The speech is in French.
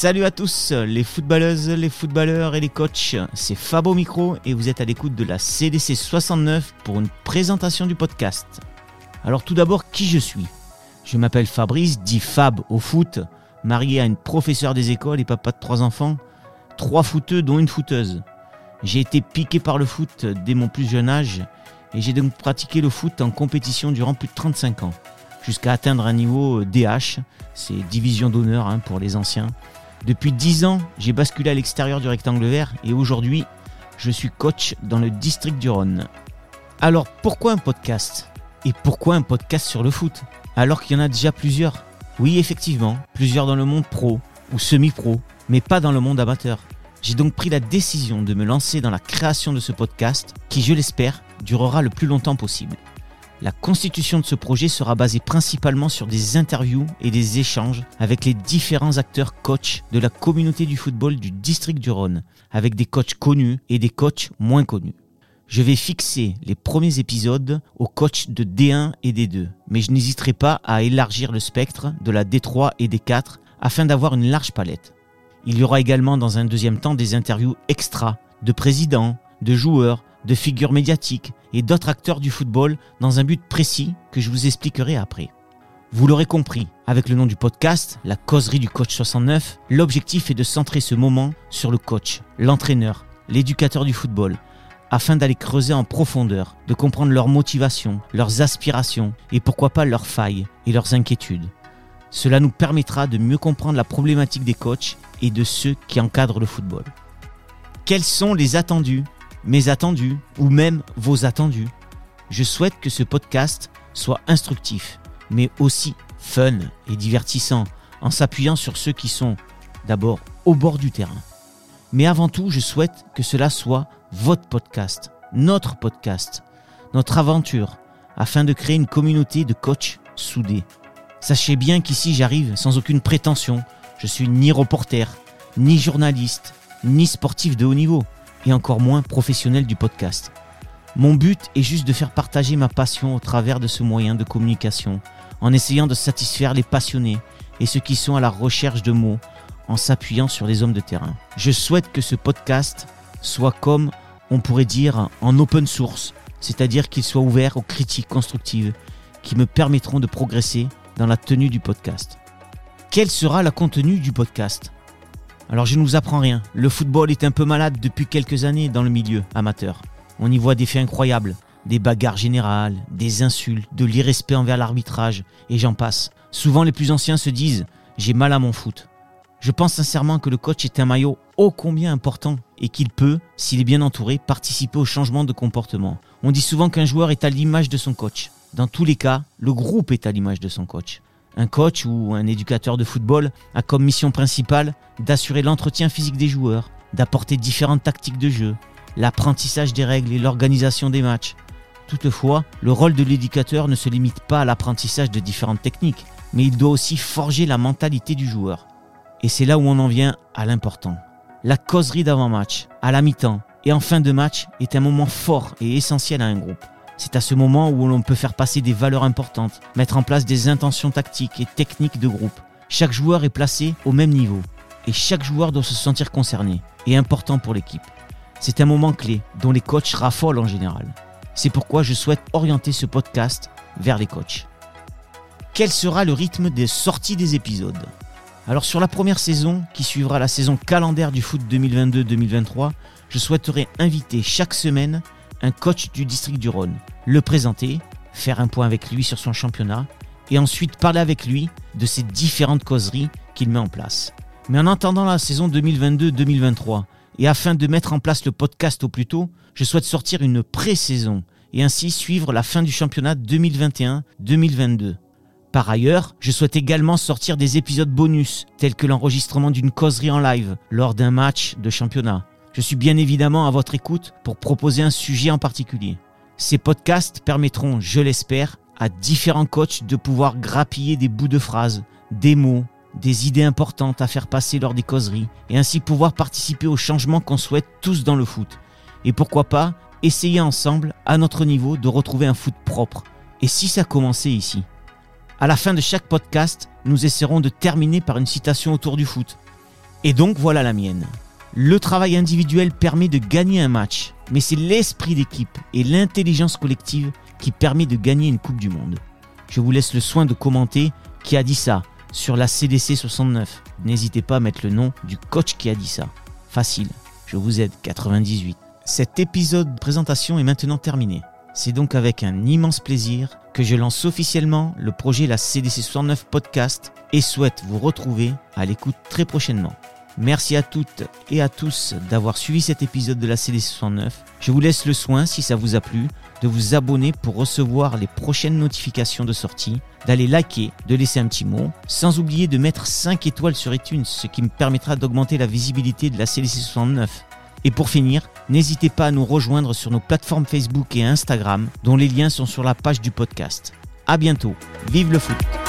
Salut à tous, les footballeuses, les footballeurs et les coachs. C'est Fabo Micro et vous êtes à l'écoute de la CDC 69 pour une présentation du podcast. Alors tout d'abord, qui je suis? Je m'appelle Fabrice, dit Fab au foot, marié à une professeure des écoles et papa de trois enfants, trois footeux dont une footeuse. J'ai été piqué par le foot dès mon plus jeune âge et j'ai donc pratiqué le foot en compétition durant plus de 35 ans, jusqu'à atteindre un niveau DH, c'est division d'honneur hein, pour les anciens. Depuis 10 ans, j'ai basculé à l'extérieur du rectangle vert et aujourd'hui, je suis coach dans le district du Rhône. Alors pourquoi un podcast? Et pourquoi un podcast sur le foot? Alors qu'il y en a déjà plusieurs Oui, effectivement, plusieurs dans le monde pro ou semi-pro, mais pas dans le monde amateur. J'ai donc pris la décision de me lancer dans la création de ce podcast qui, je l'espère, durera le plus longtemps possible. La constitution de ce projet sera basée principalement sur des interviews et des échanges avec les différents acteurs coachs de la communauté du football du district du Rhône, avec des coachs connus et des coachs moins connus. Je vais fixer les premiers épisodes aux coachs de D1 et D2, mais je n'hésiterai pas à élargir le spectre de la D3 et D4 afin d'avoir une large palette. Il y aura également dans un deuxième temps des interviews extra de présidents, de joueurs, de figures médiatiques et d'autres acteurs du football dans un but précis que je vous expliquerai après. Vous l'aurez compris, avec le nom du podcast, la causerie du coach 69, l'objectif est de centrer ce moment sur le coach, l'entraîneur, l'éducateur du football, afin d'aller creuser en profondeur, de comprendre leurs motivations, leurs aspirations et pourquoi pas leurs failles et leurs inquiétudes. Cela nous permettra de mieux comprendre la problématique des coachs et de ceux qui encadrent le football. Quels sont les attendus mes attendus ou même vos attendus. Je souhaite que ce podcast soit instructif, mais aussi fun et divertissant, en s'appuyant sur ceux qui sont d'abord au bord du terrain. Mais avant tout, je souhaite que cela soit votre podcast, notre podcast, notre aventure, afin de créer une communauté de coachs soudés. Sachez bien qu'ici j'arrive sans aucune prétention. Je suis ni reporter, ni journaliste, ni sportif de haut niveau et encore moins professionnel du podcast. Mon but est juste de faire partager ma passion au travers de ce moyen de communication, en essayant de satisfaire les passionnés et ceux qui sont à la recherche de mots, en s'appuyant sur les hommes de terrain. Je souhaite que ce podcast soit comme on pourrait dire en open source, c'est-à-dire qu'il soit ouvert aux critiques constructives qui me permettront de progresser dans la tenue du podcast. Quel sera le contenu du podcast? Alors je ne vous apprends rien, le football est un peu malade depuis quelques années dans le milieu amateur. On y voit des faits incroyables, des bagarres générales, des insultes, de l'irrespect envers l'arbitrage, et j'en passe. Souvent les plus anciens se disent ⁇ j'ai mal à mon foot ⁇ Je pense sincèrement que le coach est un maillot ô combien important et qu'il peut, s'il est bien entouré, participer au changement de comportement. On dit souvent qu'un joueur est à l'image de son coach. Dans tous les cas, le groupe est à l'image de son coach. Un coach ou un éducateur de football a comme mission principale d'assurer l'entretien physique des joueurs, d'apporter différentes tactiques de jeu, l'apprentissage des règles et l'organisation des matchs. Toutefois, le rôle de l'éducateur ne se limite pas à l'apprentissage de différentes techniques, mais il doit aussi forger la mentalité du joueur. Et c'est là où on en vient à l'important. La causerie d'avant-match, à la mi-temps et en fin de match est un moment fort et essentiel à un groupe. C'est à ce moment où l'on peut faire passer des valeurs importantes, mettre en place des intentions tactiques et techniques de groupe. Chaque joueur est placé au même niveau et chaque joueur doit se sentir concerné et important pour l'équipe. C'est un moment clé dont les coachs raffolent en général. C'est pourquoi je souhaite orienter ce podcast vers les coachs. Quel sera le rythme des sorties des épisodes? Alors sur la première saison, qui suivra la saison calendaire du foot 2022-2023, je souhaiterais inviter chaque semaine un coach du district du Rhône, le présenter, faire un point avec lui sur son championnat, et ensuite parler avec lui de ces différentes causeries qu'il met en place. Mais en attendant la saison 2022-2023, et afin de mettre en place le podcast au plus tôt, je souhaite sortir une pré-saison et ainsi suivre la fin du championnat 2021-2022. Par ailleurs, je souhaite également sortir des épisodes bonus, tels que l'enregistrement d'une causerie en live lors d'un match de championnat, je suis bien évidemment à votre écoute pour proposer un sujet en particulier. Ces podcasts permettront, je l'espère, à différents coachs de pouvoir grappiller des bouts de phrases, des mots, des idées importantes à faire passer lors des causeries et ainsi pouvoir participer au changement qu'on souhaite tous dans le foot. Et pourquoi pas essayer ensemble, à notre niveau, de retrouver un foot propre. Et si ça commençait ici À la fin de chaque podcast, nous essaierons de terminer par une citation autour du foot Et donc voilà la mienne. Le travail individuel permet de gagner un match, mais c'est l'esprit d'équipe et l'intelligence collective qui permet de gagner une Coupe du Monde. Je vous laisse le soin de commenter qui a dit ça sur la CDC 69. N'hésitez pas à mettre le nom du coach qui a dit ça. Facile, je vous aide 98. Cet épisode de présentation est maintenant terminé. C'est donc avec un immense plaisir que je lance officiellement le projet La CDC 69 Podcast et souhaite vous retrouver à l'écoute très prochainement. Merci à toutes et à tous d'avoir suivi cet épisode de la CDC 69. Je vous laisse le soin, si ça vous a plu, de vous abonner pour recevoir les prochaines notifications de sortie, d'aller liker, de laisser un petit mot, sans oublier de mettre 5 étoiles sur iTunes, ce qui me permettra d'augmenter la visibilité de la CDC 69. Et pour finir, n'hésitez pas à nous rejoindre sur nos plateformes Facebook et Instagram, dont les liens sont sur la page du podcast. À bientôt. Vive le foot!